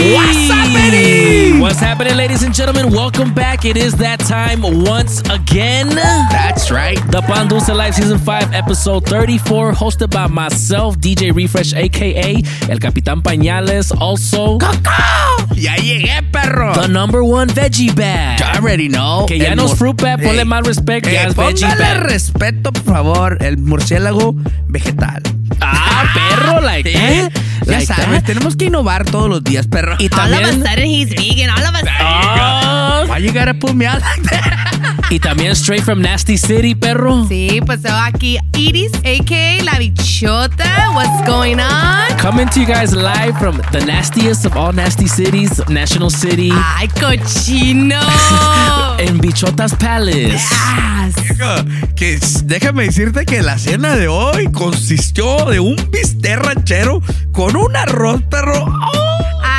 What's up, baby? What's happening, ladies and gentlemen? Welcome back. It is that time once again. That's right. The Pan Dulce Live Season 5, Episode 34, hosted by myself, DJ Refresh, aka El Capitán Pañales, also ¡Coco! Ya llegué, perro. the number one veggie bag. I already know. Que ya no es fruit bag, ponle Ey. más respect, ya Eh, es veggie bag. respeto, por favor, el murciélago vegetal. Ah, perro, like that. Ya Like sabes, that. tenemos que innovar todos los días, perro. Y All of a también, sudden he's vegan. All of a sudden. Ah, Why you gotta put me out like that? y también straight from Nasty City, perro. Sí, pues aquí Iris, a.k.a. La Bichota. What's going on? Coming to you guys live from the nastiest of all nasty cities, National City, Ay, cochino. in Bichota's Palace. Yes. que déjame decirte que la cena de hoy consistió de un bistec ranchero con un arroz, perro. ¡Oh!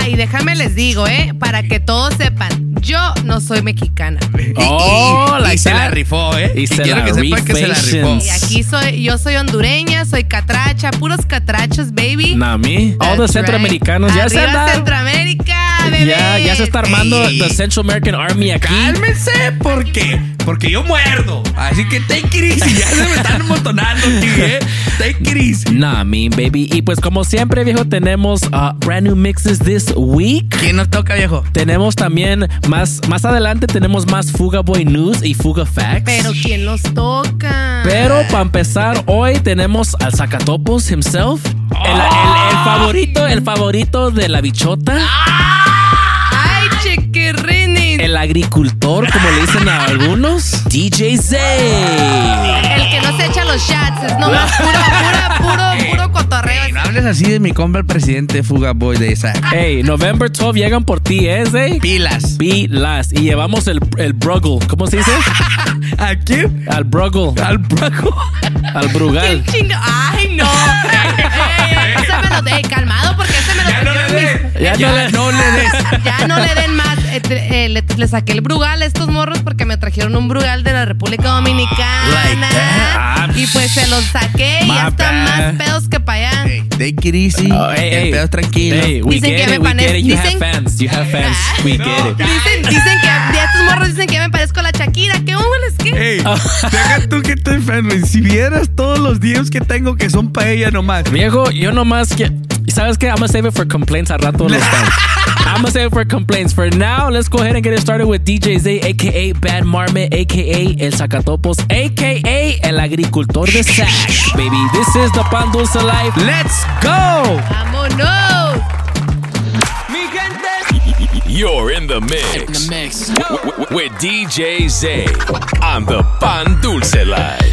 Ay, déjame les digo, ¿eh? Para que todos sepan, yo no soy mexicana. Y- Oh, y, y se la rifó, ¿eh? Y se quiero la que sepan que se la rifó. Y aquí soy, yo soy hondureña, soy catracha, puros catrachos, baby. Nami, all the centroamericanos right. ya se Centroamérica, bebé. Ya, ya se está armando Ey. the Central American Army aquí. Cálmense, ¿por qué? Porque yo muerdo. Así que take it easy. Ya se me están amontonando aquí, ¿eh? Take it easy. Nah, me baby. Y pues como siempre, viejo, tenemos uh, brand new mixes this week. ¿Quién nos toca, viejo? Tenemos también más, más adelante tenemos más Fuga Boy News y Fuga Facts. Pero ¿quién los toca? Pero para empezar, hoy tenemos al Zacatopos himself. El, el- el favorito, el favorito de la bichota. Ay, chiquirrinis. El agricultor, como le dicen a algunos. DJ Zay. El que no se echa los shots, es nomás puro, hables así de mi compa el presidente Fuga Boy de esa. Hey, November 12 llegan por ti, ¿eh, Zay? Pilas. Pilas. Y llevamos el, el Bruggle. ¿Cómo se dice? ¿A quién? Al Bruggle. Al Braco. Al Brugal. ¿Quién chinga? Ay, no. Ey, ey, ese me lo de calmado porque ese me lo Ya no le trajeron mis- des. Ya Ya, no le- no le des. Ya no le den más. Eh, te- eh, le, le saqué el brugal a estos morros porque me trajeron un brugal de la República Dominicana. Like. Ah, y pues se los saqué y my ya están más pedos que para allá. Hey, take it easy. Oh, hey, el hey. pedo es tranquilo. Hey, we Dicen que me have dicen- fans. You have fans. We get it. Dicen, dicen que ya estos morros dicen que ya me parezco a la Shakira. ¿Qué hubo les qué? Hey, deja tú que estoy fan, güey. Si vieras todos los días que tengo que son para ella nomás. Viejo, yo nomás que. ¿Sabes qué? I'm gonna save it for complaints al rato los fans. I'm gonna save it for complaints. For now, let's go ahead and get it started with DJ Zay, aka Bad Marmot, aka El Zacatopos, aka El Agricultor de Sac. Baby, this is the Pan Dulce Life. Let's go. ¡Vámonos! You're in the mix. mix. W- w- with DJ Zay on the Pan Dulce Live.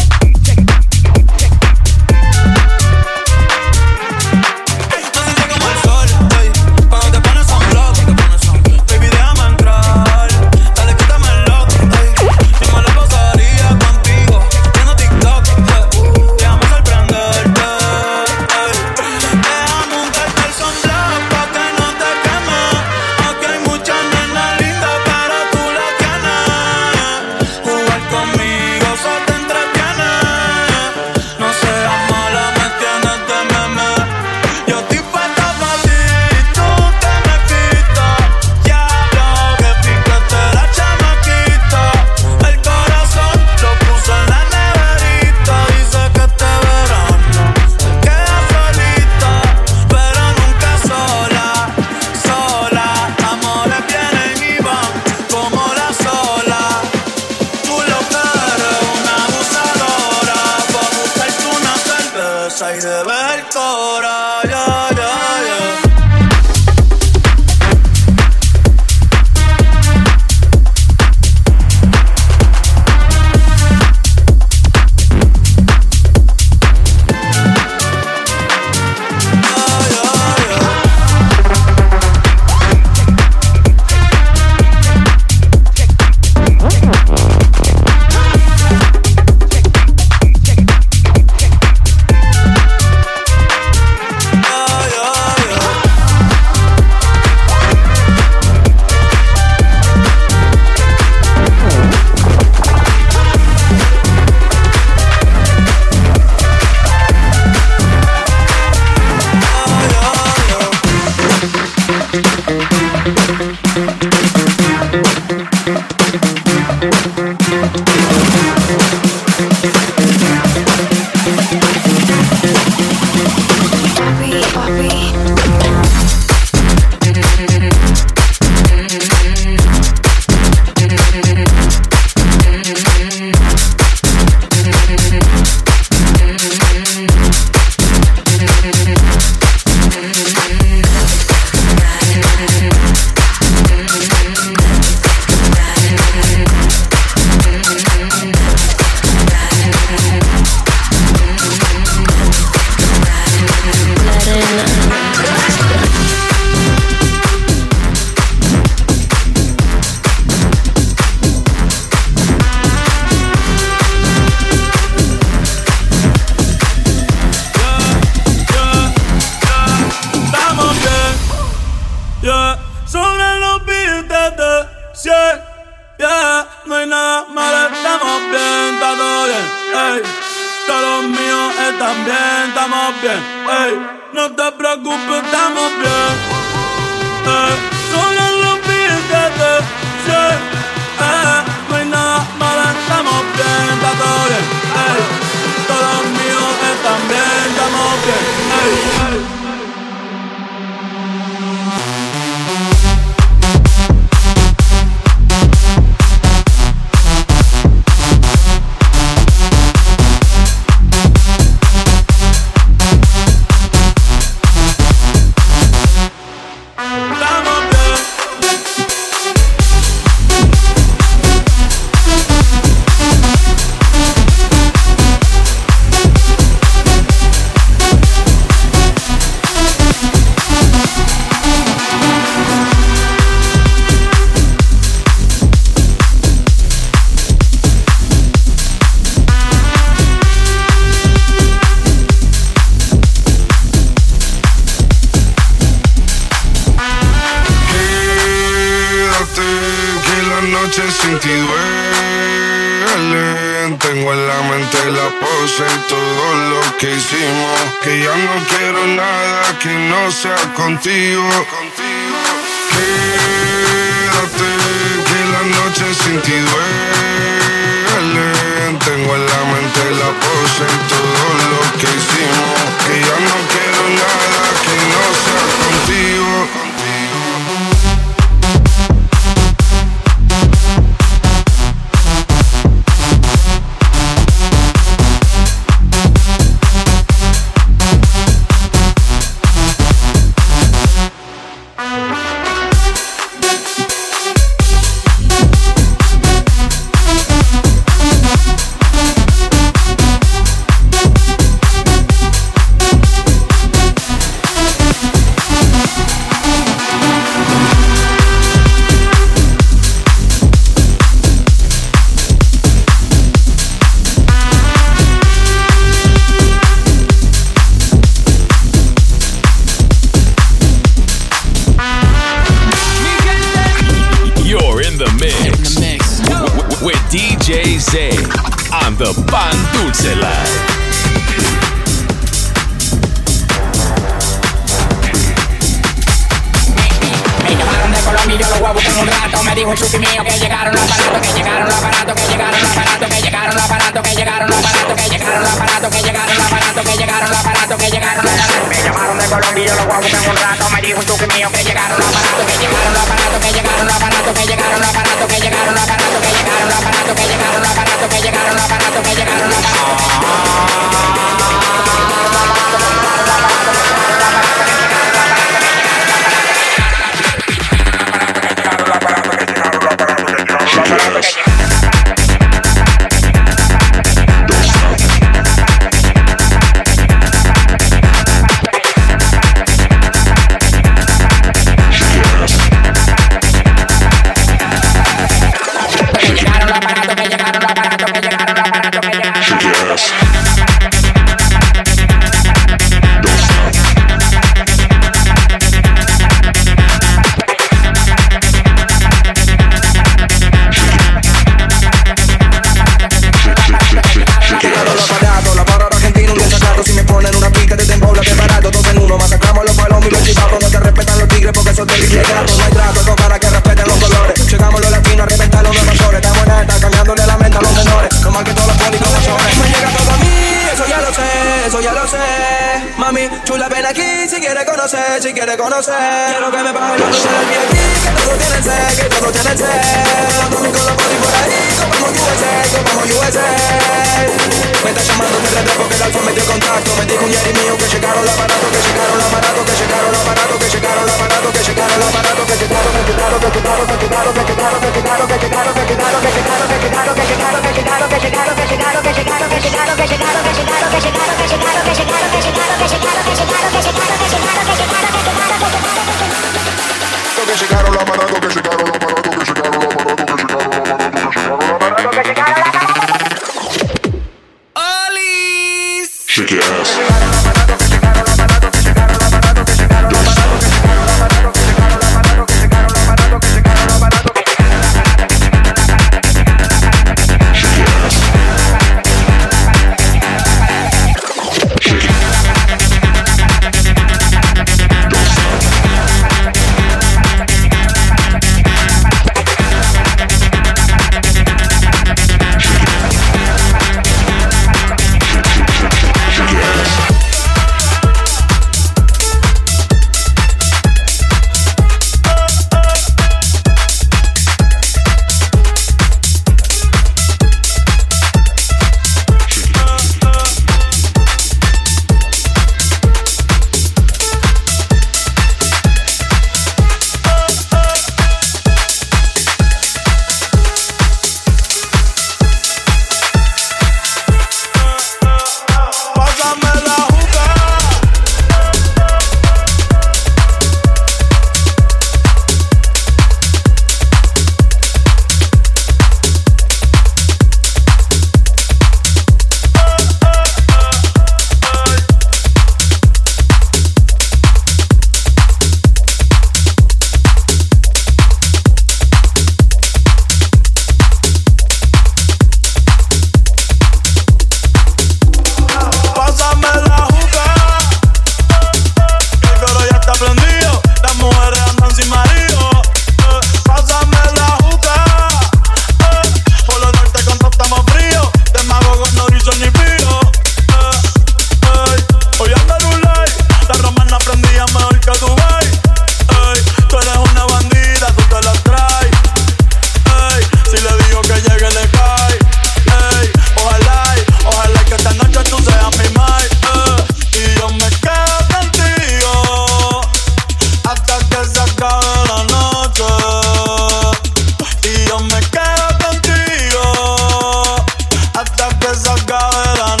la verdad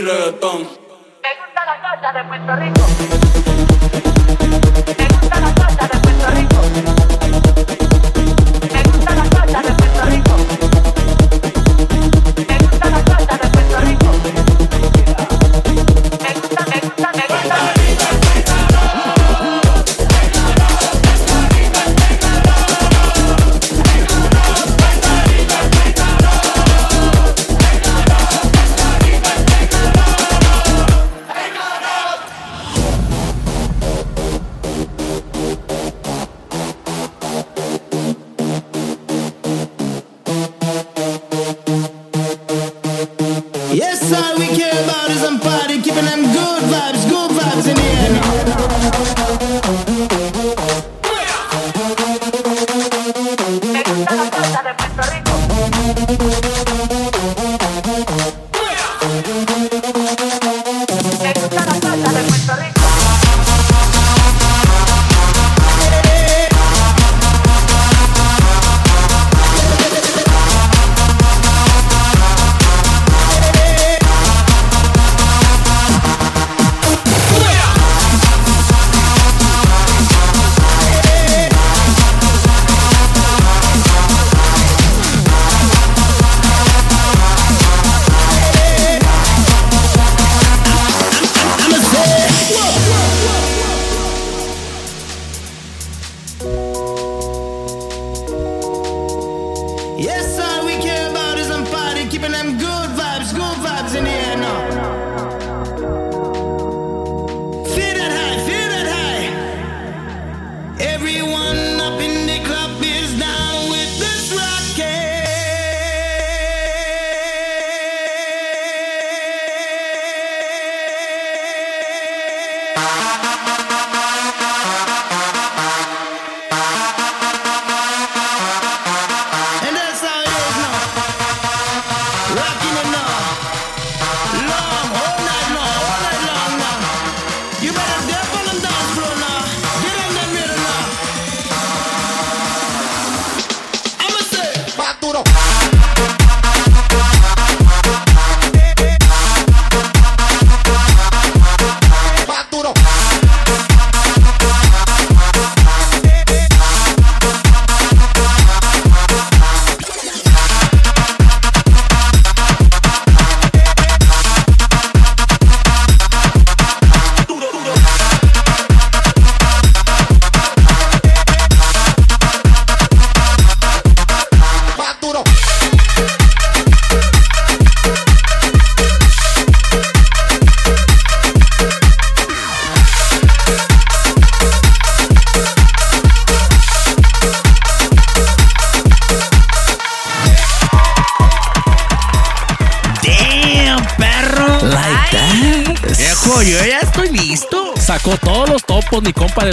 reggaetón. Me gustan las salsa de Puerto Rico. Me gustan las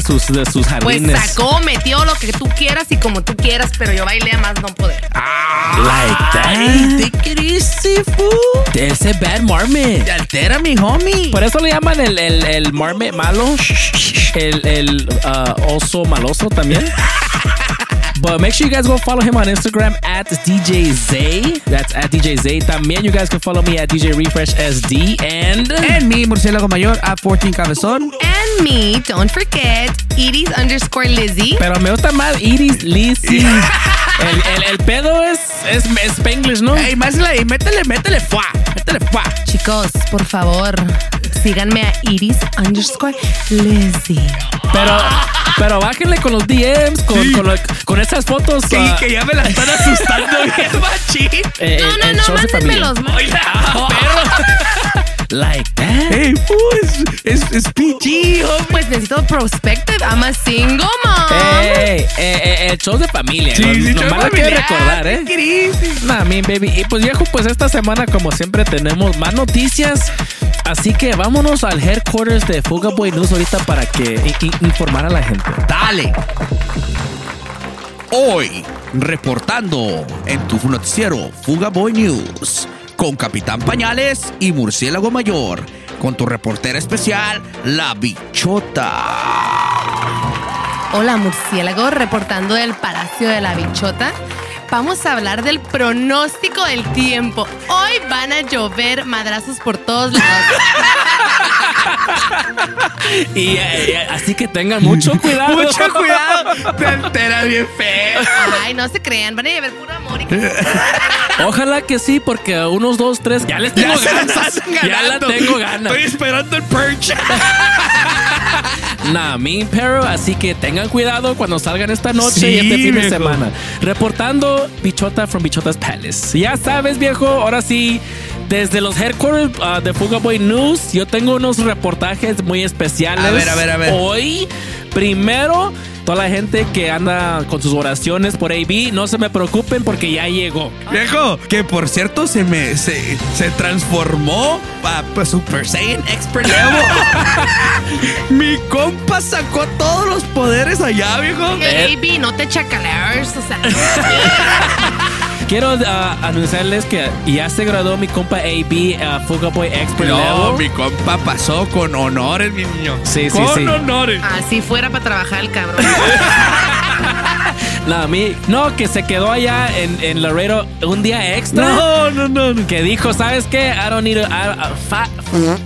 de sus, de sus Pues jardines. sacó, metió lo que tú quieras y como tú quieras, pero yo bailé a más no poder. Like that. Take it easy, fool. Ese bad marmot. Te altera, mi homie. Por eso le llaman el, el, el marmot malo. El, el uh, oso maloso también. But make sure you guys go follow him on Instagram at DJ Zay. That's at DJ Zay. También you guys can follow me at DJ Refresh SD. And. En mi murciélago mayor a 14 cabezón. And me, don't forget, Iris underscore Lizzy. Pero me gusta más Iris Lizzy. El, el, el pedo es, es, es Spanglish, ¿no? Ey, más la, y métele, métele, fuá. Métele, fuá. Chicos, por favor, síganme a Iris underscore Lizzy. Pero, pero bájenle con los DMs, con, con, lo- con esas fotos. Que, ah, que ya me la están asustando bien, machín. eh, No, no, no, shows de familia. mándenmelos. Ah, perro. like that. Ey, fool, es, es, PG. Pues necesito perspective. I'm a single mom. Ey, eh, eh, eh, shows de familia. Sí, no, sí, show la quiero familiar, recordar, ¿eh? take it easy. Nah, mi baby. Y pues viejo, pues esta semana como siempre tenemos más noticias. Así que vámonos al headquarters de Fuga Boy News ahorita para que informar a la gente. Dale. Hoy, reportando en tu noticiero Fuga Boy News, con Capitán Pañales y Murciélago Mayor, con tu reportera especial, La Bichota. Hola, murciélago, reportando del Palacio de la Bichota. Vamos a hablar del pronóstico del tiempo. Hoy van a llover madrazos por todos lados. Y eh, eh, así que tengan mucho cuidado. Mucho cuidado, te enteras bien feo. Ay, no se crean, van a llover puro amor. y- Ojalá que sí, porque a unos dos, tres ya les tengo Ya ganas. Ya la tengo ganas. Estoy esperando el perch. Nah, mi pero así que tengan cuidado cuando salgan esta noche Sí, y este fin de semana. Reportando Bichota from Bichota's Palace. Ya sabes, viejo, ahora sí. Desde los headquarters uh, de Fuga Boy News, yo tengo unos reportajes muy especiales. A ver, a ver, a ver. Hoy, primero, toda la gente que anda con sus oraciones por AB, no se me preocupen porque ya llegó. Viejo, que por cierto se me se, se transformó a Super Saiyan Expert Level. Mi compa sacó todos los poderes allá, viejo. Hey, baby, no te chacaleas, o sea. Quiero uh, anunciarles que ya se graduó mi compa AB, uh, Fuga Boy Expert No, Level. mi compa pasó con honores, mi niño. Sí, sí, con sí. honores. Así fuera para trabajar el cabrón. No, a mí, no, que se quedó allá en, en Laredo un día extra. No, no, no, no. Que dijo, ¿sabes qué? I don't need a, I- a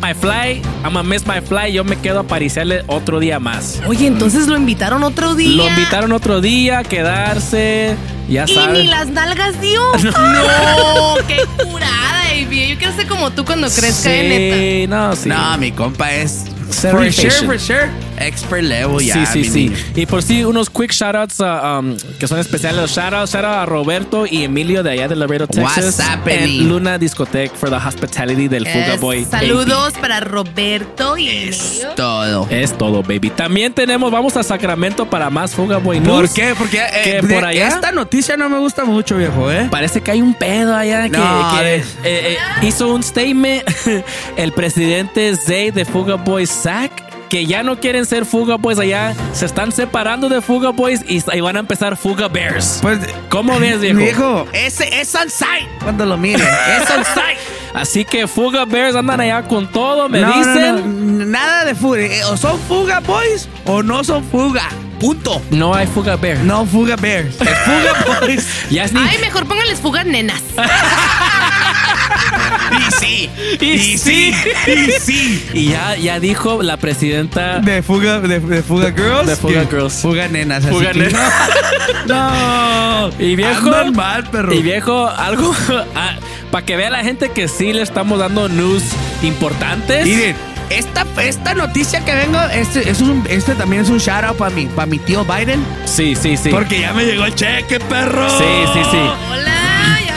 my fly. I'm gonna miss my fly. Yo me quedo a aparecerle otro día más. Oye, entonces lo invitaron otro día. Lo invitaron otro día a quedarse. Ya Y ni las nalgas dio. No, qué curada, baby. Yo quiero ser como tú cuando crezca, eh, neta. Sí, no, sí. No, mi compa es for fashion. sure, for sure. Expert level ya. sí, sí, sí. niño. Y por sí, unos quick shoutouts uh, um, que son especiales. Shoutouts shout out a Roberto y Emilio de allá de Laredo, Texas. What's happening? And Luna Discotech for the hospitality del Fuga Es- Boy. Saludos para Roberto y Emilio. Todo. Es todo, baby. También tenemos, vamos a Sacramento para más Fuga Boy News. ¿Por qué? Porque eh, Que de- por allá- esta noticia no me gusta mucho, viejo, ¿eh? Parece que hay un pedo allá que, No, que, eh, eh, hizo un statement el presidente Zay de Fuga Boys, Zach, que ya no quieren ser Fuga Boys allá, se están separando de Fuga Boys y, y van a empezar Fuga Bears. Pues, ¿Cómo ves, viejo? Viejo, ese es on site cuando lo mire. Es on site. Así que Fuga Bears andan allá con todo, me No, dicen. no, nada de fuga. Eh, O son fuga boys o no son fuga. Punto. No hay Fuga Bears. No fuga bears. Es fuga boys. Ya es ni- Ay, mejor pónganles fugas nenas. y sí. Y sí. Y sí. Y ya, ya dijo la presidenta De fuga, de, de fuga girls. De fuga que- girls. Fuga nenas. así Fuga que- nenas. No. Y viejo. Andan mal, perro. Y viejo, algo para que vea la gente que sí le estamos dando news importantes. Miren, esta, esta noticia que vengo, este, es un, este también es un shout out para mi, para mi tío Biden. Sí, sí, sí. Porque ya me llegó el cheque, perro. Sí, sí, sí. Hola.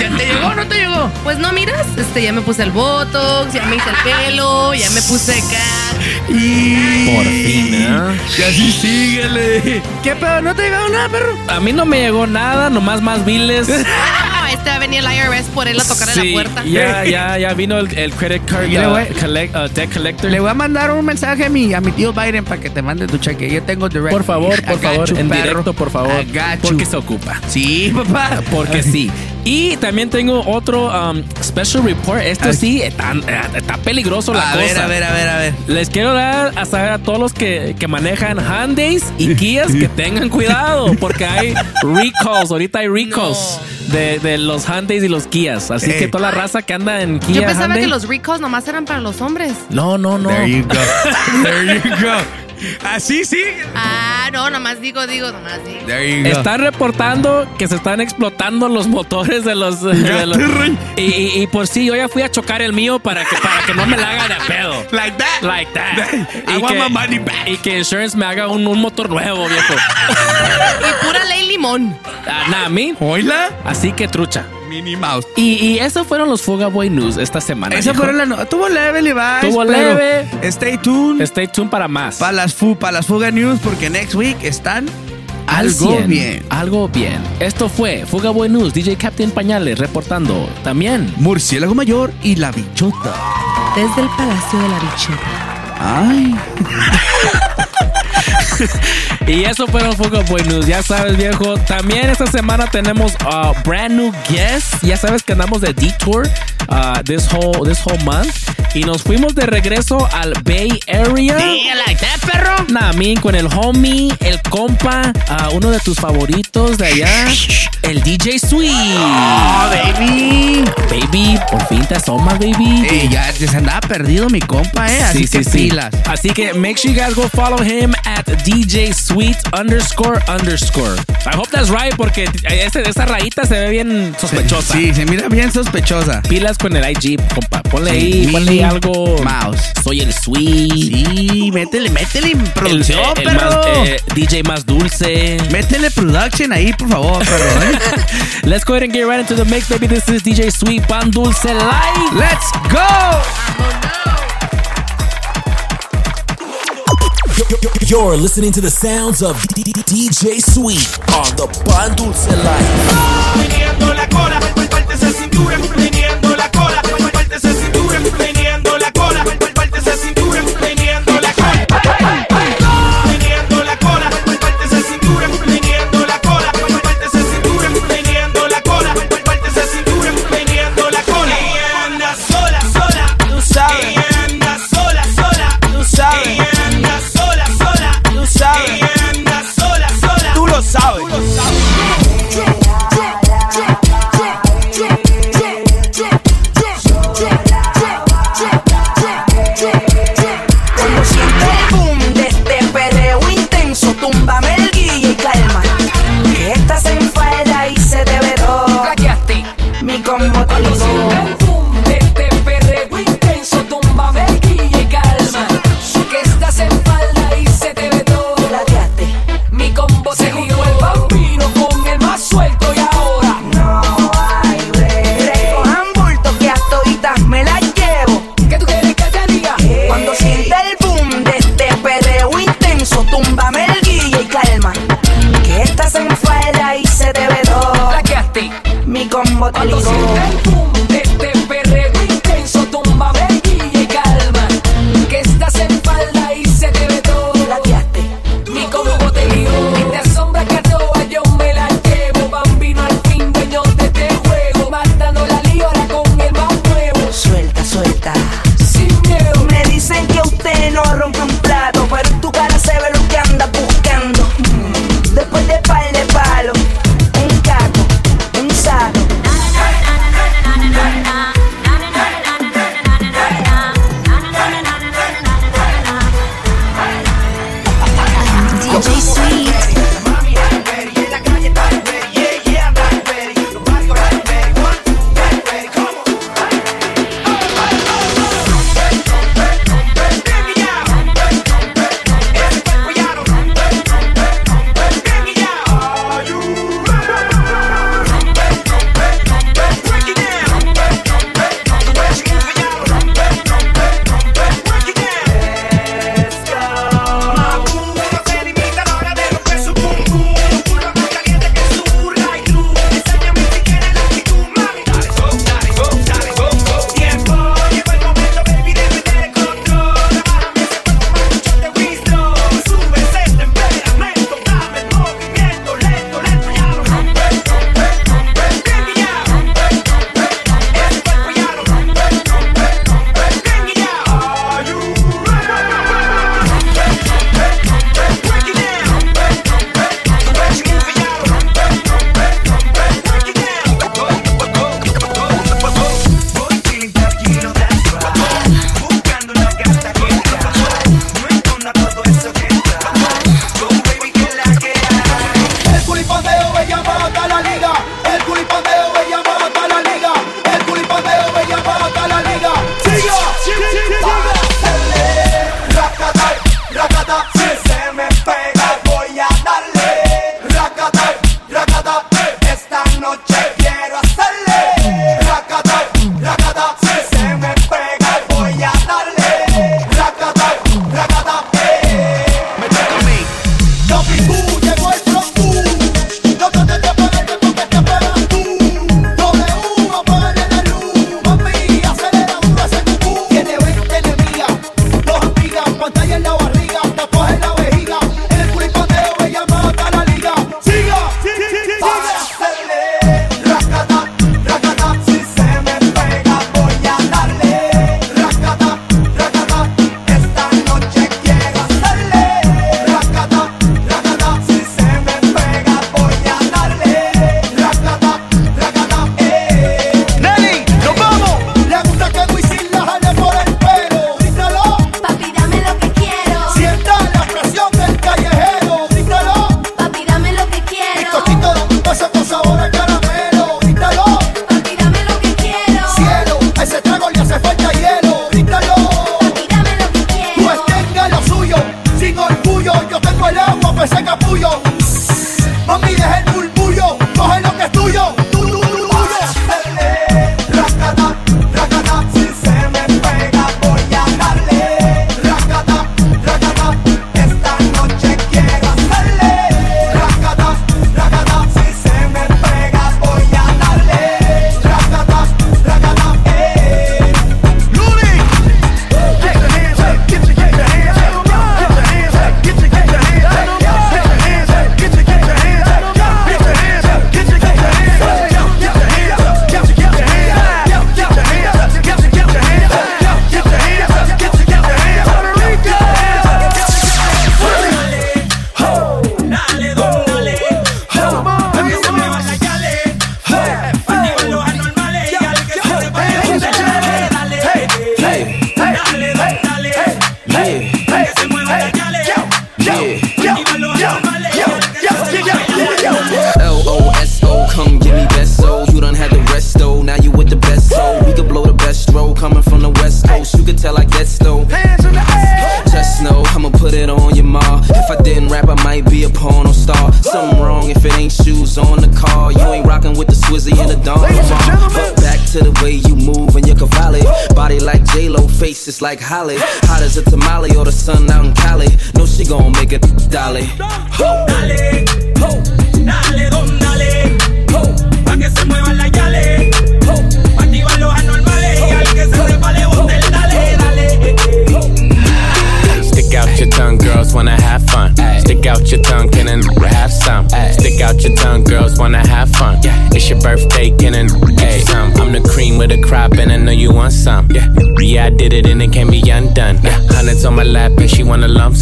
¿Ya te llegó o no te llegó? Pues no miras, este ya me puse el botox, ya me hice el pelo, ya me puse acá. Y... Por fin, ¿eh? Y así síguele. ¿Qué pedo? ¿No te llegó nada, perro? A mí no me llegó nada, nomás más biles. No, te va a venir el IRS por él a tocarle Sí, la puerta. Ya, ya, ya vino el, el credit card le uh, voy- collect- uh, debt collector. Le voy a mandar un mensaje a mi, a mi tío Biden para que te mande tu cheque. Yo tengo direct. Por favor, I por favor, you, en perro. directo, por favor. Porque se ocupa. Sí, papá. Porque sí. Y también tengo otro um, special report. Esto sí, está, está peligroso la A cosa. ver, a ver, a ver, a ver. Les quiero dar a saber a todos los que, que manejan Hyundais y Kias que tengan cuidado porque hay recalls. Ahorita hay recalls de, de los Hyundais y los Kias. Así Ey. que toda la raza que anda en Kia Yo pensaba Hyundai- que los recalls nomás eran para los hombres. No, no, no. There you go. There you go. Así sí. Ah, no, nomás digo, digo, nomás digo. Están reportando que se están explotando los motores de los. de los- y, y- y por sí, yo ya fui a chocar el mío para que, para que no me la haga de a pedo. Like that. Like that. I y, want que, my money back. y que Insurance me haga un, un motor nuevo, viejo. Y pura ley limón. Ah, Nada, a mí. Oila. Así que trucha. Minnie Mouse. Y, y esos fueron los Fuga Boy News esta semana. Esa viejo. fueron las no- Tuvo leve, Levi's. Tuvo leve. Stay tuned. Stay tuned para más. Para las, fu para las Fuga News, porque next week están Al algo 100. bien. Algo bien. Esto fue Fuga Boy News, DJ Captain Pañales reportando. También. Murciélago Mayor y la bichota. Desde el Palacio de la Bichota. Ay. Y eso fueron Fuga Boy News, ya sabes viejo. También esta semana tenemos uh, brand new guests. Ya sabes que andamos de detour uh, this whole this whole month y nos fuimos de regreso al Bay Area. like that, perro. Me, con el homie, el compa, uh, uno de tus favoritos de allá, el DJ Sweet. Oh, baby. Baby, por fin te asomas, baby. Eh, ya se andaba perdido mi compa, eh. Así Sí, que sí, sí. Así que make sure you guys go follow him at DJ Sweet underscore underscore. I hope that's right porque ese- esa rayita se ve bien sospechosa. Sí, se mira bien sospechosa. Pilas con el IG, compa. Ponle Sí, ahí, ponle algo. Mouse. Soy el Sweet. Sí, métele, métele en producción, el, el perro. más, eh, DJ más dulce. Métele production ahí, por favor, perro. ¿eh? Let's go ahead and get right into the mix, baby. This is DJ Sweet Pan Dulce Live. Let's go. You're listening to the sounds of DJ Sweet on the Pan Dulce Life.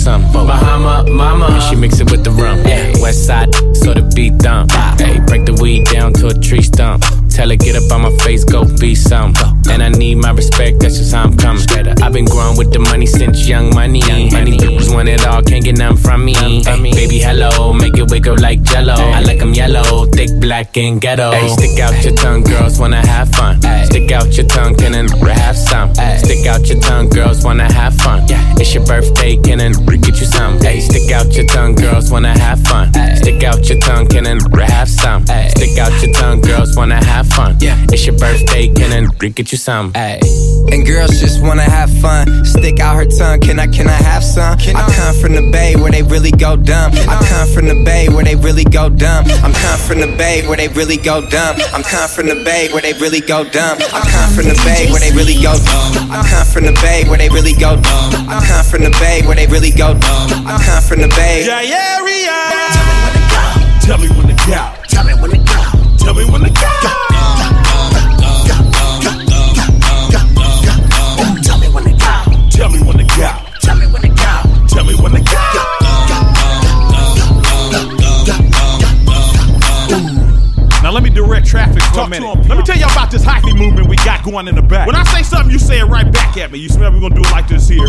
Wanna lump sum. Bahama, mama, and she mix it with the rum. Yeah, west side, so the beat dump. Hey, break the weed down to a tree stump. Tell her get up on my face, go be some. And I need my respect, that's just how I'm coming. I've been growing with the money since young money. Money bitches want it all, can't get none from me. Ay, baby, hello, make it wiggle like jello. I like 'em yellow, thick, black, and ghetto. Ay, stick out your tongue, girls wanna have fun. Stick out your tongue, can and have some. Stick out your tongue, girls wanna have fun. Yeah. It's your birthday, can and get you some. Ay, stick out your tongue, girls wanna have fun. Stick out your tongue, can and have some. Stick out your tongue, girls wanna have fun. Yeah. It's your birthday, can and get you some. Ay. And girls just wanna have fun. Stick out her tongue, can I, can I have some? I come from the bay where they really go dumb. I come from the bay where they really go dumb. I'm come from the bay where they really go dumb. I'm come from the bay where they really go dumb. I come from the bay where they really go dumb. I come from the bay where they really go dumb. I come from the bay where they really go dumb. I come from the bay. Yeah, area. Tell me when to go. For a minute. Let me tell y'all about this hyphy movement we got going in the back. When I say something, you say it right back at me. You smell? We're gonna do it like this here.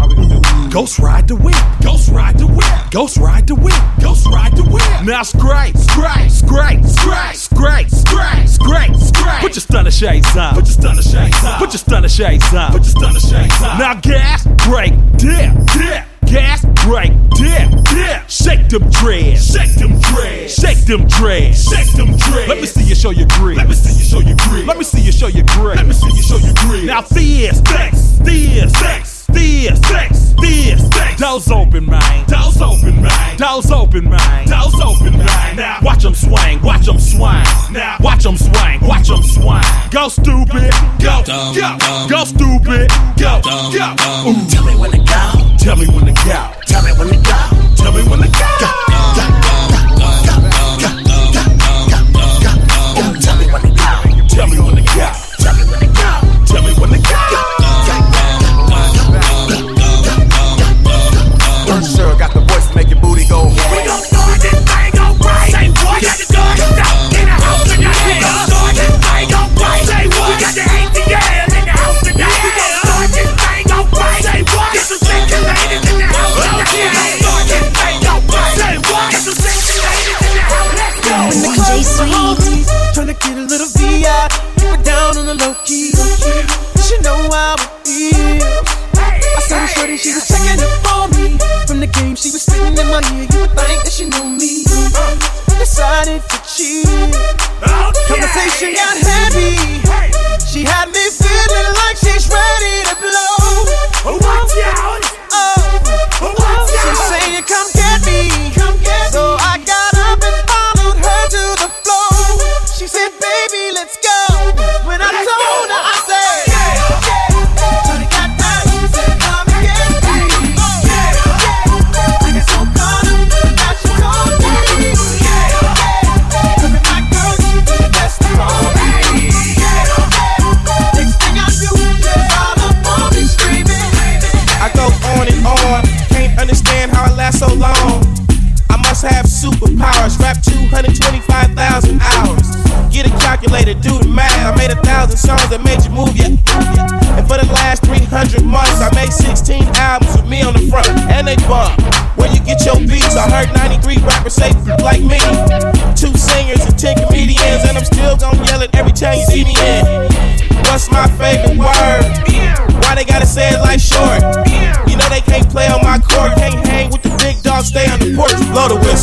Ghost ride the whip. Ghost ride the whip. Ghost ride the whip. Ghost ride the whip. Now scrape, scrape, scrape, scrape, scrape, scrape, scrape, scrape. Put your stunner shades on. Put your stunner shades on. Put your stunner shades on. Put your stunner shades on. Now gas, brake, dip, dip. Gas, brake, dip, dip. Shake them dreads. Shake them dreads. Shake them dreads. Shake them dreads. Let me see you show your grit. Let me see you show your grit. Let me see you show your grit. Let me see you show your grit. Now this, sex, this, sex, this, sex, this, sex. Doors open, man. Doors open, man. Doors open, man. Doors open, man. Now watch them swing. Watch them swing. Now watch them swing. Watch them swing. Go stupid. Go. Go. Go stupid. Go. Go. Ooh. Tell me when to go. Tell me when to go. Tell me when to go. Tell me when to go. Tell She got What's word? Why they gotta say it like short? You know they can't play on my court, can't hang with the big dogs, stay on the porch. Blow the whistle.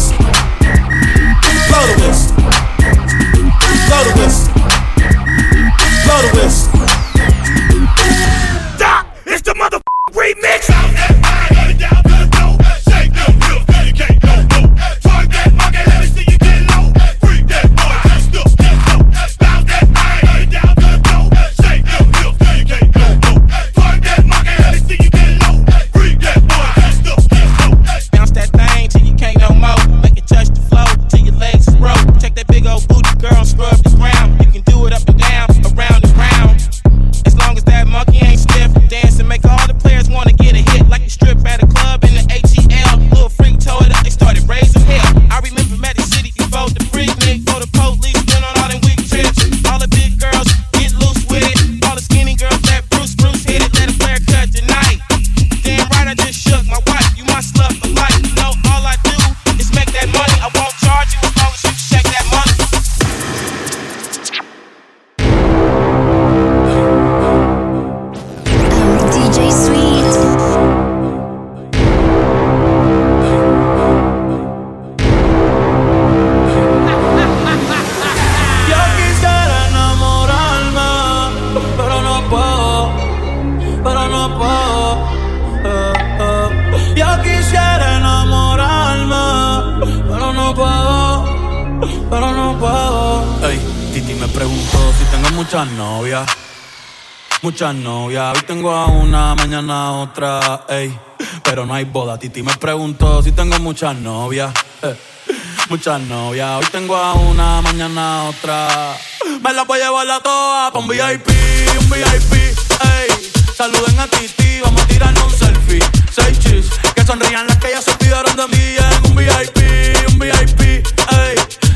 Muchas novias, hoy tengo a una, mañana a otra, ey. Pero no hay boda. Titi me preguntó si tengo muchas novias. eh. Muchas novias, hoy tengo a una, mañana a otra. Me la voy a llevar a todas pa' un VIP, un VIP, ey. Saluden a Titi, vamos a tirarnos un selfie. Seis chis, que sonrían las que ya se olvidaron de mí en un VIP, un VIP, ey.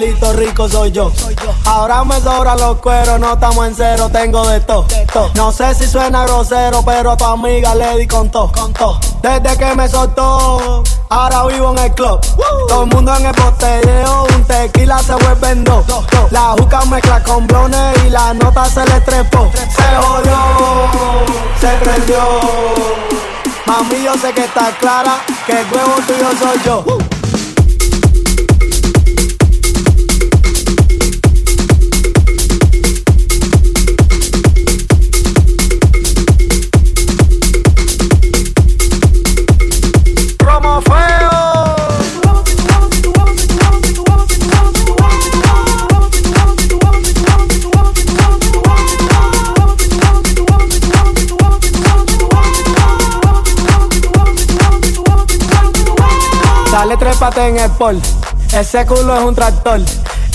rico soy yo. Ahora me sobran los cueros, no estamos en cero, tengo de todo. No sé si suena grosero, pero a tu amiga le di con todo. Desde que me soltó, ahora vivo en el club. Todo el mundo en el botelleo, un tequila se vuelve en dos. La juca mezcla con blones y la nota se le trepó. Se jodió, se prendió. Mami, yo sé que está clara que el huevo tuyo soy yo. Trépate en pol. Ese culo es un tractor.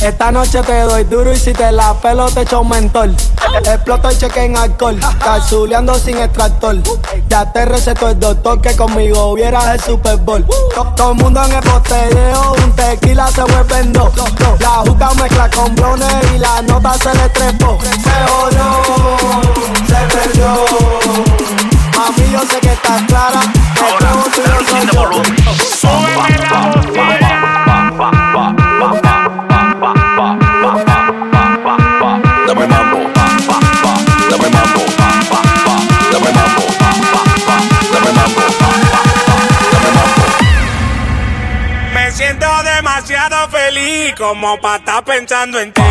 Esta noche te doy duro y si te la pelo te echo un mentor. Exploto el cheque en alcohol, calzuleando sin extractor. Ya te recetó el doctor que conmigo vieras el Super Bowl. To- Todo el mundo en el botelleo, un tequila se vuelve en dos. La juca mezcla con blones y la nota se le trepó. Se jodió, feliz como para estar pensando en ti.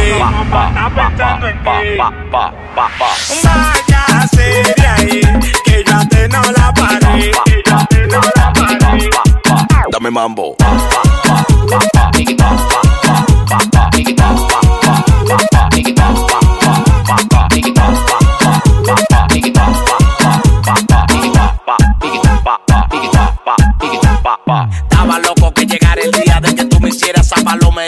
Váyase de ahí, que yo a te no la paré. Que yo a te no la paré. Dame mambo.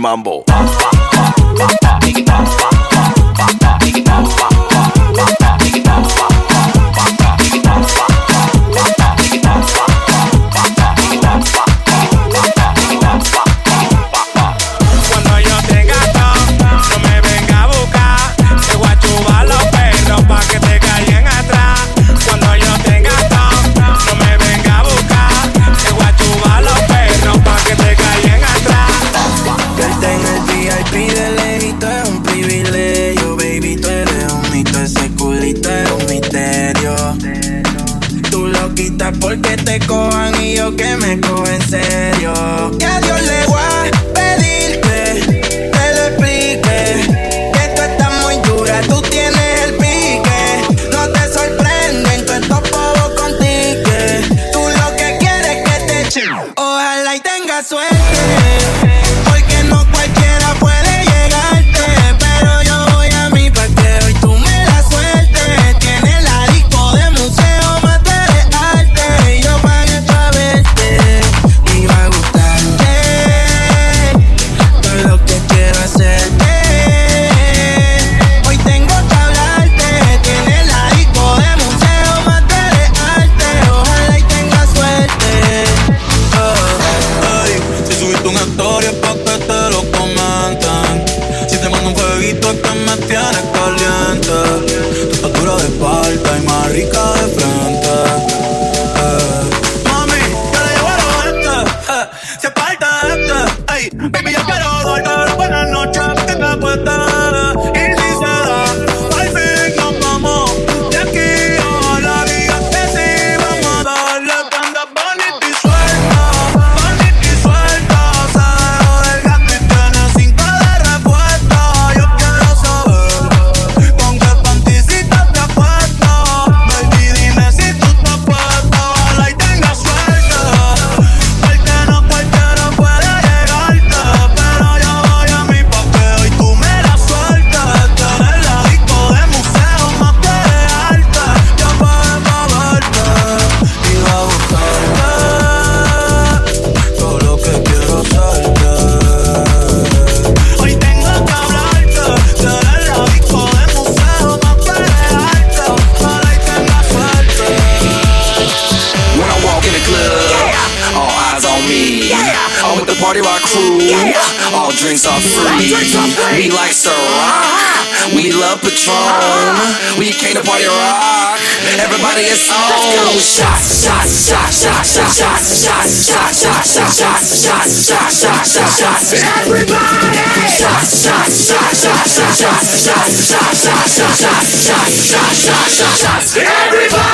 Mambo. Que me cojo shots, shots, shots, shots, shots, shots, shots, shots, shots, shots,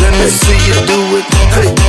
Let me see you do it. Hey.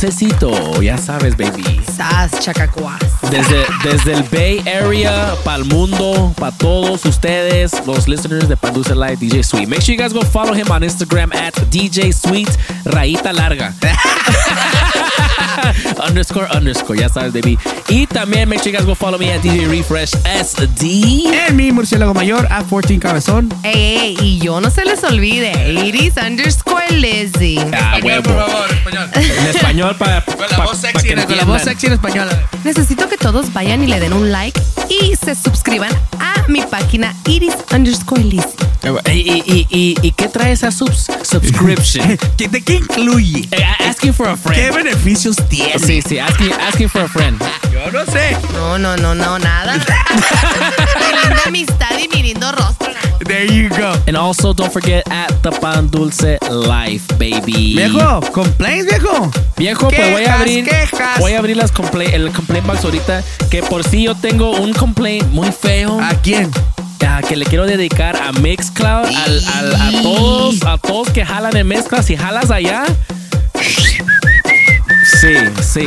Dulcecito, ya sabes, baby. Sas, chacacuas. Desde, desde el Bay Area, para el mundo, para todos ustedes, los listeners de Pan Dulce Live, DJ Sweet. Make sure you guys go follow him on Instagram at DJ Sweet, rayita larga. underscore, underscore, ya sabes, baby. Y también make sure you guys go follow me at DJ Refresh SD. En mi murciélago mayor, a 14 cabezón. Ey, ey, y yo no se les olvide, Iris underscore Lizzy. Ah, huevo. En español para Con la voz sexy, con la voz sexy en español. Necesito que todos vayan y le den un like y se suscriban a mi página Iris underscore Lizzy. ¿Y, y, y, y, y qué trae esa subs subscription? ¿Qué, ¿De qué incluye? Eh, asking for a friend. ¿Qué beneficios tiene? Sí, sí, asking, asking for a friend. Yo no sé. No, no, no, no, nada. Mi linda amistad y mi lindo rostro. There you go. And also don't forget at the Pan Dulce Life, baby. Viejo, complaints, viejo. Viejo, pues voy a Quejas, abrir, quejas. voy a abrir las complaint, el complaint box ahorita. Que por sí yo tengo un complaint muy feo. ¿A quién? Ah, que le quiero dedicar a Mixcloud, al, al- a todos, a todos que jalan en Mixcloud. Si jalas allá, sí, sí.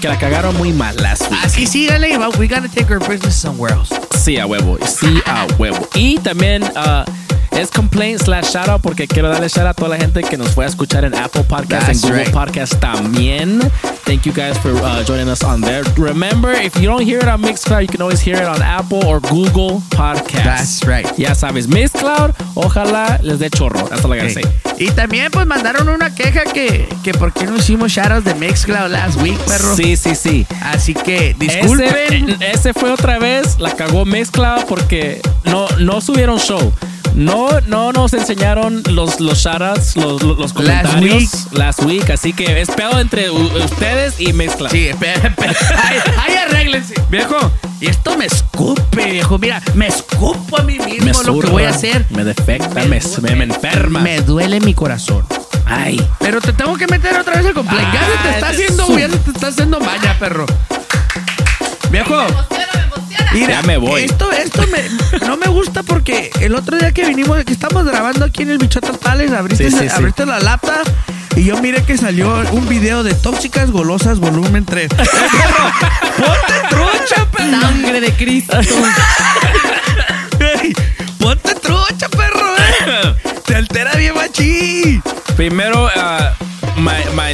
Que la cagaron muy mal last week. Así síganle. but We gotta take our business somewhere else. Sí, a huevo. Sí, a huevo. Y también uh, es complaint slash shout out porque quiero darle shout out a toda la gente que nos fue a escuchar en Apple Podcasts That's and Google right. Podcasts también. Thank you guys for uh, joining us on there. Remember, if you don't hear it on Mixcloud, you can always hear it on Apple or Google Podcasts. That's right. Ya sabes, Mixcloud, ojalá les dé chorro. That's all I gotta say. Y también pues mandaron una queja que, que por qué no hicimos shoutouts de Mixcloud last week, perro. Sí, sí, sí. Así que disculpen. Ese, ese fue otra vez, la cagó Mezclado porque no, no subieron show. No, no nos enseñaron los, los shoutouts, los, los, los comentarios week. last week. Así que es pedo entre ustedes y Mezcla. Sí, ay, arréglense. Viejo, y esto me escupe, viejo. Mira, me escupo a mí mismo me lo que voy a hacer. Me defecta, me, me, me enferma. Me duele mi corazón. Ay. Pero te tengo que meter otra vez el complaint. ya se te Ah, está haciendo, un- ya se te está haciendo maña, perro. Viejo. Mira, Ya me voy. Esto, esto me, no me gusta porque el otro día que vinimos, que estamos grabando aquí en el Bichota Palace, abriste, Sí, sí, sí. abriste la laptop y yo miré que salió un video de Tóxicas Golosas volumen 3. ¡Ponte trucha, perro! Sangre de Cristo. ¡Ponte trucha, perro! eh. ¡Te altera bien machín! Primero, uh,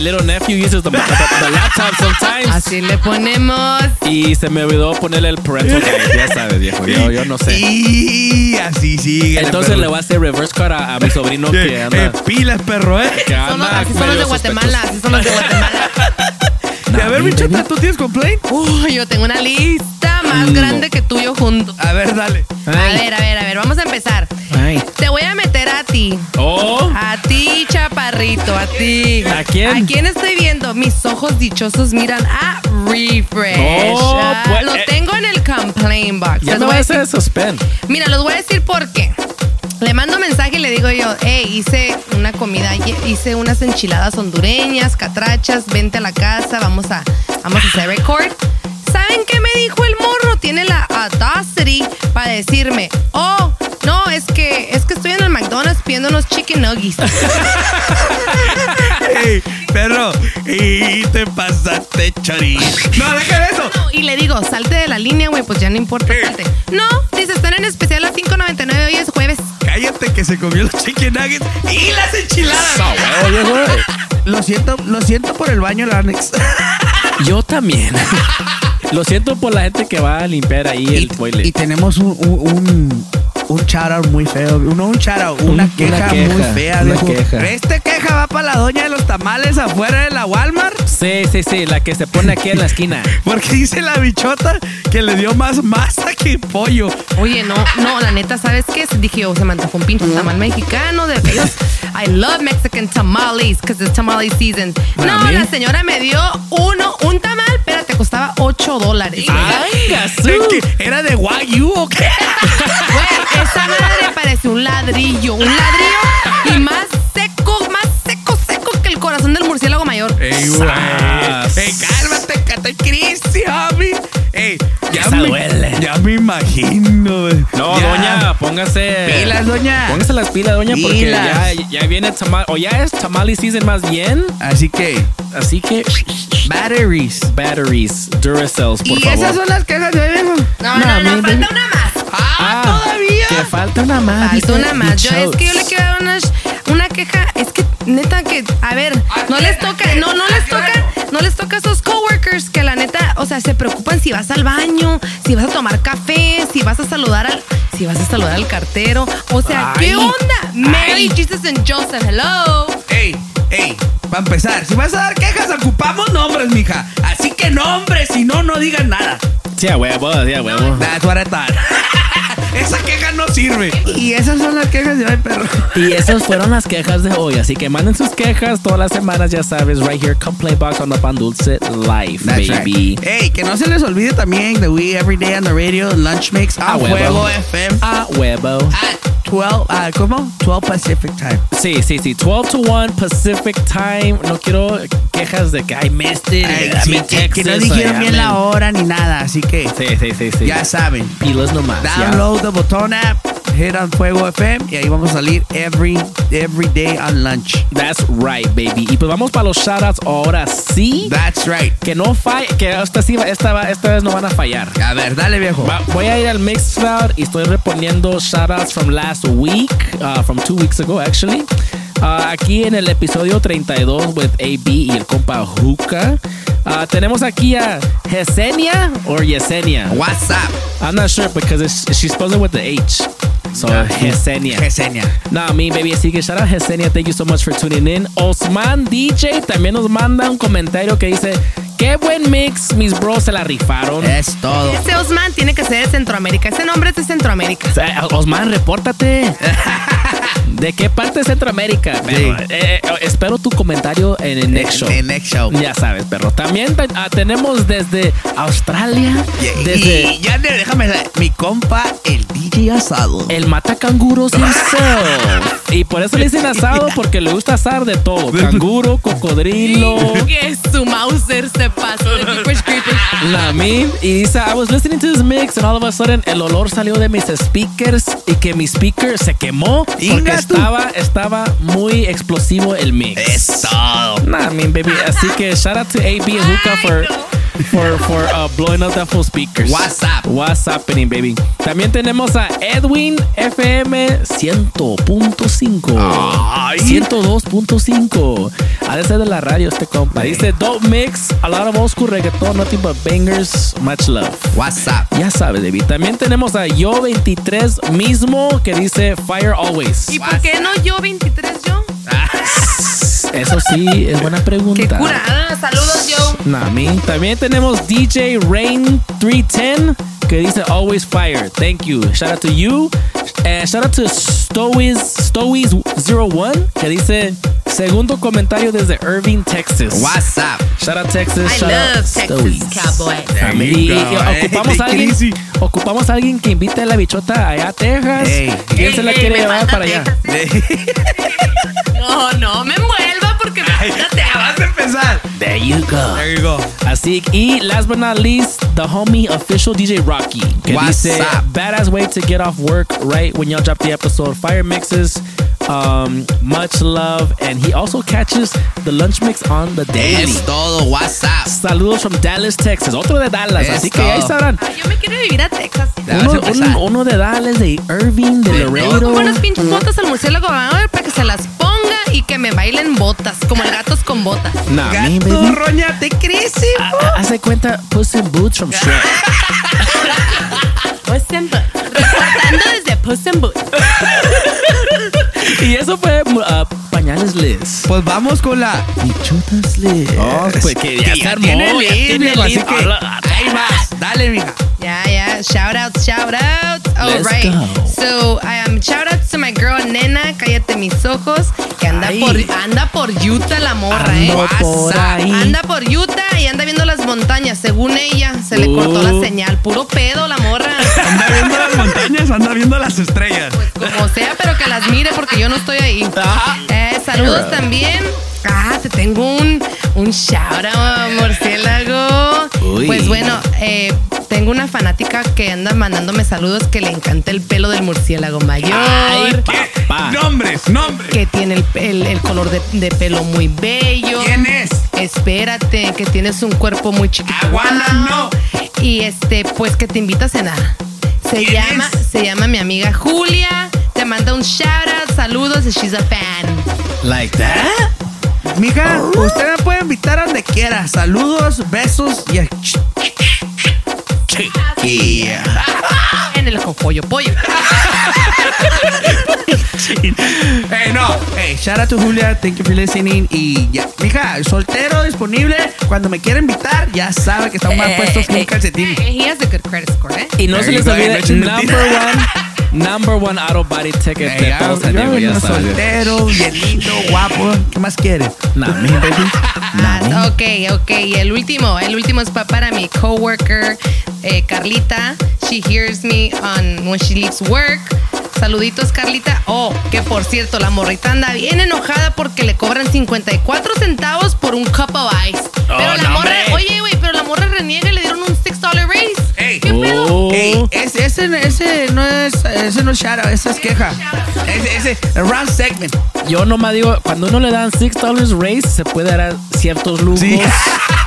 little nephew uses the, the, the laptop sometimes. Así le ponemos. Y se me olvidó ponerle el parental guide. Ya sabes, viejo. Yo, yo no sé. Y así sigue. Entonces le voy a hacer reverse cut a, a mi sobrino que anda. Eh, pilas, perro, ¿eh? que Son los- anda así son los de Guatemala, así son los de Guatemala. Y a ver, bichota, ¿tú tienes complaint? Uy, yo tengo una lista más grande que tuyo juntos. A ver, dale. A ver, a ver, a ver, vamos a empezar. Ay. Te voy a meter a ti. Oh. A ti, chaparrito, a ti. ¿A quién? ¿A quién estoy viendo? Mis ojos dichosos miran a Refresh. Oh, Ah, pues, lo eh. tengo en el complaint box. Ya me voy a hacer suspend. Mira, los voy a decir por qué. Le mando mensaje y le digo yo, hey, hice una comida, hice unas enchiladas hondureñas, catrachas, vente a la casa, vamos a, vamos a hacer record. ¿Saben qué me dijo el morro? Tiene la audacity para decirme, oh, no, es que, es que estoy en el McDonald's pidiendo unos chicken nuggets. Ey, perro, y te pasaste chorizo. No, deja de eso. Y le digo, salte de la línea, güey, pues ya no importa, salte. No, dice, están en especial a 5.99, hoy es jueves. Cállate que se comió los chicken nuggets y las enchiladas. Lo siento, lo siento por el baño, Lanex. Yo también. Lo siento por la gente que va a limpiar ahí el toilet. Y tenemos un, un, un, un shout-out muy feo. No un shout-out, una, una queja, queja, muy fea. una queja. Esta queja va para la doña de los tamales afuera de la Walmart. Sí, sí, sí, la que se pone aquí en la esquina. Porque dice la bichota que le dio más masa que pollo. Oye, no, no, la neta, ¿sabes qué? Dije, oh, se me antojó un pinche tamal mexicano de aquellos. I love Mexican tamales because it's tamale season. No, la señora me dio uno, un tamal, pero te costaba 8 dólares. ¡Ay, ¿Es que ¿Era de Wagyu o qué? Esa madre parece un ladrillo, un ladrillo y más seco, más seco, seco que el corazón del murciélago mayor. Ey, güey. Ey, cálmate, cate Cristi, homie. Ey, ya esa me, duele. Ya me imagino. güey. No, Ya. doña, póngase. Pilas, doña. Póngase las pilas, doña, porque ya, ya viene tamal, o ya es tamale season más bien. Así que. Así que. Batteries. Batteries. Duracells, por y favor. esas son las quejas de hoy, viejo. No, no, no, falta una más. Ah, todavía. Que falta una más. Falta una más. Yo, es que yo le quiero dar una, una queja. Es que, neta, que, a ver, no les toca, no, no les toca, se preocupan si vas al baño, si vas a tomar café, si vas a saludar al, si vas a saludar al cartero. O sea, ¿qué Ay. onda? Mary, Jesus and Joseph, hello. Ey, ey, para empezar, si vas a dar quejas, ocupamos nombres, mija. Así que nombres, si no, no digan nada. Sí, a huevo, sí, a huevo. That's what I thought. Esa queja no sirve. Y esas son las quejas de hoy, perro. Y esas fueron las quejas de hoy. Así que manden sus quejas todas las semanas, ya sabes, right here, Complaint Box on the Pan Dulce Live, That's baby. right. Ey, que no se les olvide también de We Every Day on the Radio, Lunch Mix, a, A huevo. FM. A huevo. At 12, ah, ¿cómo? 12 Pacific Time. Sí, sí, sí. 12 to 1 Pacific Time. No quiero quejas de que I missed it. Ay, I'm sí, que, que no dijeron bien la hora ni nada, así que Sí, sí, sí, sí. ya saben. Pilas nomás. Download the Botón app, hit on Fuego FM y ahí vamos a salir every, every day on lunch. That's right, baby. Y pues vamos para los shoutouts ahora sí. That's right. Que no falle, que esta, sí, esta, esta vez no van a fallar. A ver, dale viejo. Va- voy a ir al Mixcloud y estoy reponiendo shoutouts from last week, uh, from two weeks ago actually. Uh, aquí en el episodio 32 with AB y el compa Juca. Uh, tenemos aquí a Yesenia or Yesenia. WhatsApp. I'm not sure because she's it with the H. So Yesenia. Yesenia. No, me baby, así que shout out Yesenia, thank you so much for tuning in. Osman DJ también nos manda un comentario que dice, qué buen mix, mis bros se la rifaron. Es todo. Ese Osman tiene que ser de Centroamérica. Ese nombre es de Centroamérica. Osman, repórtate. ¿De qué parte de Centroamérica? perro? Sí. Eh, eh, espero tu comentario en el next show. En next show. Ya sabes, perro. También ah, tenemos desde Australia, Y- desde Y ya déjame saber, mi compa, el DJ Asado. el mata canguros himself. Y por eso le dicen asado, porque le gusta asar de todo. Canguro, cocodrilo. Que su Mauser se pasó. La mí. Y dice, I was listening to this mix and all of a sudden el olor salió de mis speakers y que mi speaker se quemó porque. Estaba, estaba muy explosivo el mix. Es todo. Nah, I mean, baby. Así que shout out to AB and Hookah for, for, for uh, blowing up that full speakers. WhatsApp. What's happening, baby? También tenemos a Edwin FM 100.5. Ay. 102.5. Ha de ser de la radio este compa. Dice Dope Mix, a lot of old school reggaeton, nothing but bangers, much love. WhatsApp. Ya sabes, baby. También tenemos a Yo23 mismo que dice Fire Always. ¿Y por qué no yo 23 yo? Eso sí, es buena pregunta. Qué curada. Saludos yo. Nami. También tenemos DJ Rain 310 que dice Always Fire. Thank you. Shout out to you. Eh, shout out to Stowies, Stowies 01 que dice segundo comentario desde Irving, Texas. WhatsApp. Shout out Texas. I shout love out Texas. Cowboy. Y, Hey, ocupamos a alguien, ocupamos a alguien que invite a la bichota allá a Texas. Ey. ¿Quién Ey, se la ey, quiere llevar para allá? No, no me envuelva porque me falta Vas a empezar. There you go. There you go. Así y last but not least, the homie official DJ Rocky. Que What's dice up? badass way to get off work right when y'all drop the episode. Fire mixes, um, much love, and he also catches the lunch mix on the daily. Es todo. WhatsApp. Saludos from Dallas, Texas. Otro de Dallas, Es así que ahí todo. Ay, yo me quiero vivir a Texas. Uno, un- uno de Dallas, de Irving, de Yo Laredo. como unas pinches botas al murciélago a ver, para que se las ponga y que me bailen botas, como el gatos con botas. Nah, Gato, baby. roña, te crece. Ah, ah, Hace cuenta Puss in Boots from Shrek. Puss in Boots. Reportando desde Puss in Boots. y eso fue uh, Pañales Liz. Pues vamos con la Bichotas Liz. Oh, pues que ya se armó, tiene ya tiene viejo, así que ahí vas. Dale, mija. Yeah, yeah. Shout outs, shout outs. Oh, Let's right. go. So, um, shout outs to my girl Nena, cállate mis ojos, que anda Ay. por anda por Utah la morra, Ando eh. por ahí. Anda por Utah y anda viendo las montañas. Según ella, se le cortó Uh. la señal. Puro pedo la morra. Anda viendo las montañas, anda viendo las estrellas. Como sea, pero que las mire porque yo no estoy ahí. Eh, saludos también. Ah, te tengo un, un shout out, murciélago. Uy. Pues bueno, eh, tengo una fanática que anda mandándome saludos que le encanta el pelo del murciélago mayor. Ay, papá. Nombres, nombres. Que tiene el, el- el color de, de pelo muy bello. ¿Quién es? Espérate, que tienes un cuerpo muy chiquito. Aguanta, no. Y este, pues que te invita a cenar. Se ¿Quién llama, se llama mi amiga Julia. Te manda un shout out, saludos, y she's a fan. Like that? Mija, usted me puede invitar a donde quiera. Saludos, besos y a chiquilla. En el pollo pollo. Hey, no. Hey, shout out to Julia. Thank you for listening. Y ya, mija, soltero, disponible. Cuando me quiera invitar, ya sabe que estamos más Eh, puestos que eh, un calcetín. He has a good credit score, ¿eh? Y no There se les olvide, number one, number one auto body ticket Hey, de ya, todos San ya, soltero, bien lindo, guapo. ¿Qué más quieres? Nah, me, baby. Ah, ok, ok. Y el último, el último es pa- para mi coworker, eh, Carlita. She hears me on when she leaves work. Saluditos, Carlita. Oh, que por cierto, la morrita anda bien enojada porque le cobran 54 centavos por un cup of ice. Pero la no, morra, oye, güey, pero la morra reniega y le dieron un $6 raise. Oh. Ey, ese, ese, ese no es, ese no es shout out, esa es queja. Ese, ese, round segment. Yo nomás digo, cuando uno le dan $6 raise, se puede dar ciertos lujos. Sí.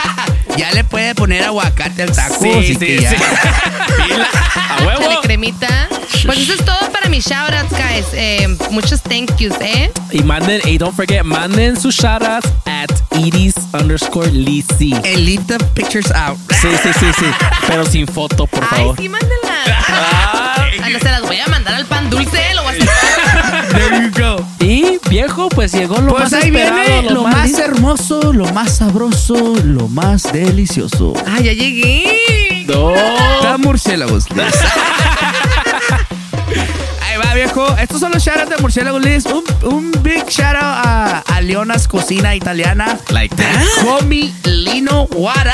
ya le puede poner aguacate al taco. Sí, así sí, que sí. A huevo. Cremita. Pues eso es todo para mis shoutouts, guys. Eh, muchos thank yous, ¿eh? Y manden, y don't forget, manden sus shoutouts at Edie's underscore leave the pictures out. Sí, sí, sí, sí. Pero sin foto, por Ay, favor. sí, mándenlas. Ah, no se las voy a mandar al pan dulce, lo voy a hacer. viejo, pues llegó lo Pues más ahí esperado, viene lo más lindo. hermoso, lo más sabroso, lo más delicioso. Ay, ya llegué. No. Murciélagos. Ahí va, viejo. Estos son los shoutouts de Murciélagos Liz. Un, un big shoutout a, a Leonas Cocina Italiana. Like that? homie Lino What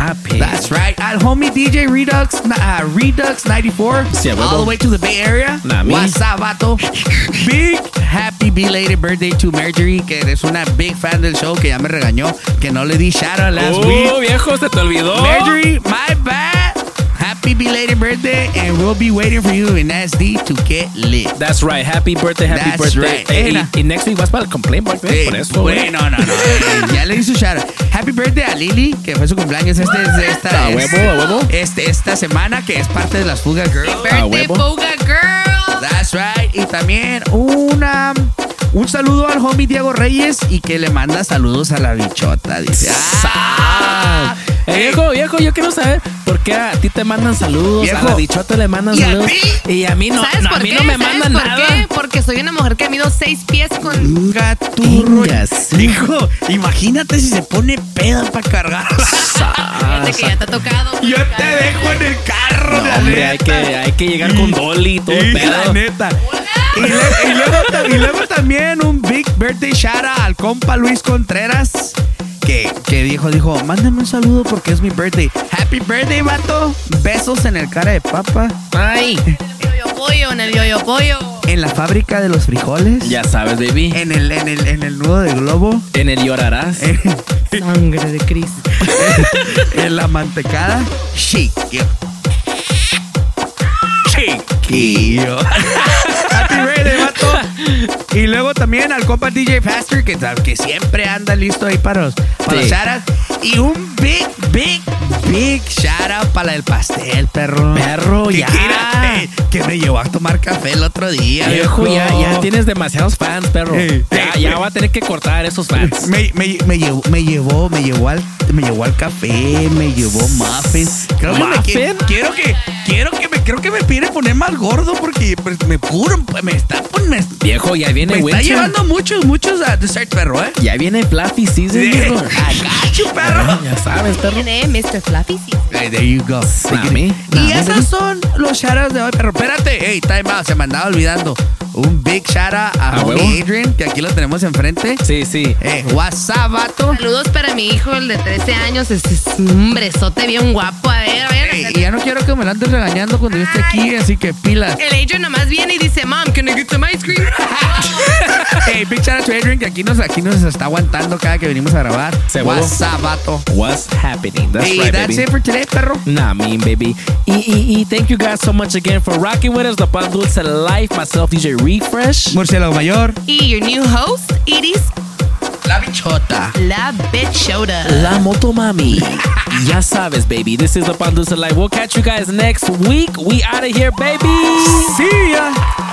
vato? That's right. At homie DJ Redux, uh, Redux 94. Sí, all the way to the Bay Area. Nah, me. What's up, vato? Big happy belated birthday to Marjorie, que eres una big fan del show, que ya me regañó, que no le di shoutout last week. Oh, viejo, se te olvidó. Marjorie, my bad. Happy belated birthday, and we'll be waiting for you in SD to get lit. That's right. Happy birthday, happy That's birthday. right. Eh, y, y next week vas para el complaint box, eh, por eso. bueno, no, no, no. ya le hizo shout Happy birthday a Lily, que fue su cumpleaños este, es- esta, A huevo, a huevo. Este, esta semana, que es parte de las Fuga Girls. A Birthday huevo. Boga Girl. That's right. Y también una, un saludo al homie Diego Reyes y que le manda saludos a la bichota. Dice, ah, Eh, viejo, viejo, yo quiero saber por qué a ti te mandan saludos, Viejo. a la bichota le mandan ¿Y a saludos. ti? Y a mí no, ¿Sabes no, por a mí qué? no me ¿Sabes mandan por nada. qué? Porque soy una mujer que mido seis pies con... gaturro. Hijo, imagínate si se pone peda para cargar. Fíjate que ya te ha tocado. Yo te dejo en el carro, la Hombre, hay que, hay que llegar con Dolly y todo el pedo. la neta. Y, le- y luego, y luego también un big birthday shout out al compa Luis Contreras. Que, que dijo, dijo, mándame un saludo porque es mi birthday. Happy birthday, vato. Besos en el cara de papa. Ay, En el yoyo pollo, en el yoyo pollo. En la fábrica de los frijoles. ya sabes, baby. En el, en el, en el nudo de globo. En el llorarás. Sangre de Cristo. en la mantecada. Chiquillo. Chiquillo. Happy birthday, vato. Y luego también al compa DJ Pastor, que, que siempre anda listo ahí para los, para los Sí. shoutouts. Y un big, big, big shout out para el pastel, perro. Perro, que, ya. eh, que me llevó a tomar café el otro día. Viejo, ya, ya tienes demasiados fans, perro. Ya, va a tener que cortar esos fans. Me, me, me llevó, me llevó, me llevó al, me llevó al café, me llevó muffins. Creo que me ¿Muffin? qui- quiero que, quiero que me, creo que me pide poner más gordo porque pues, me puro, me está, pon- me, Viejo, ya viene me está llevando muchos, muchos a dessert, perro, eh. Ya viene Fluffy Season, viejo. Agacho, perro. Ya sabes, perro. Tiene Mr. Fluffy. sí. Hey, there you go. Y esos son los shoutouts de hoy, pero espérate, hey, time out, se me andaba olvidando. un big shout out a Ah, homie. Adrian, que aquí lo tenemos enfrente. Sí, sí. Eh, WhatsApp, vato. Saludos para mi hijo, el de 13 años. Es, es un brezote bien guapo. A ver, a ver. Ey, y ya no quiero que me lo andes regañando cuando yo esté aquí, así que pilas. El Adrian nomás viene y dice, Mom, can I get some ice cream? Hey, big shout out to Adrian, que aquí nos, aquí nos está aguantando cada que venimos a grabar. Se. WhatsApp, vato. What's happening? That's Hey, right, that's baby. it for today, perro. Nah, mean baby. E, e, e, thank you guys so much again for rocking with us. The Pan Dulce Life, myself, DJ Refresh. Murciélago Mayor. y your new host, Iris La bichota. La Bichota. La Motomami. ya sabes, baby. This is the Pan Dulce Life. We'll catch you guys next week. We out of here, baby. See ya.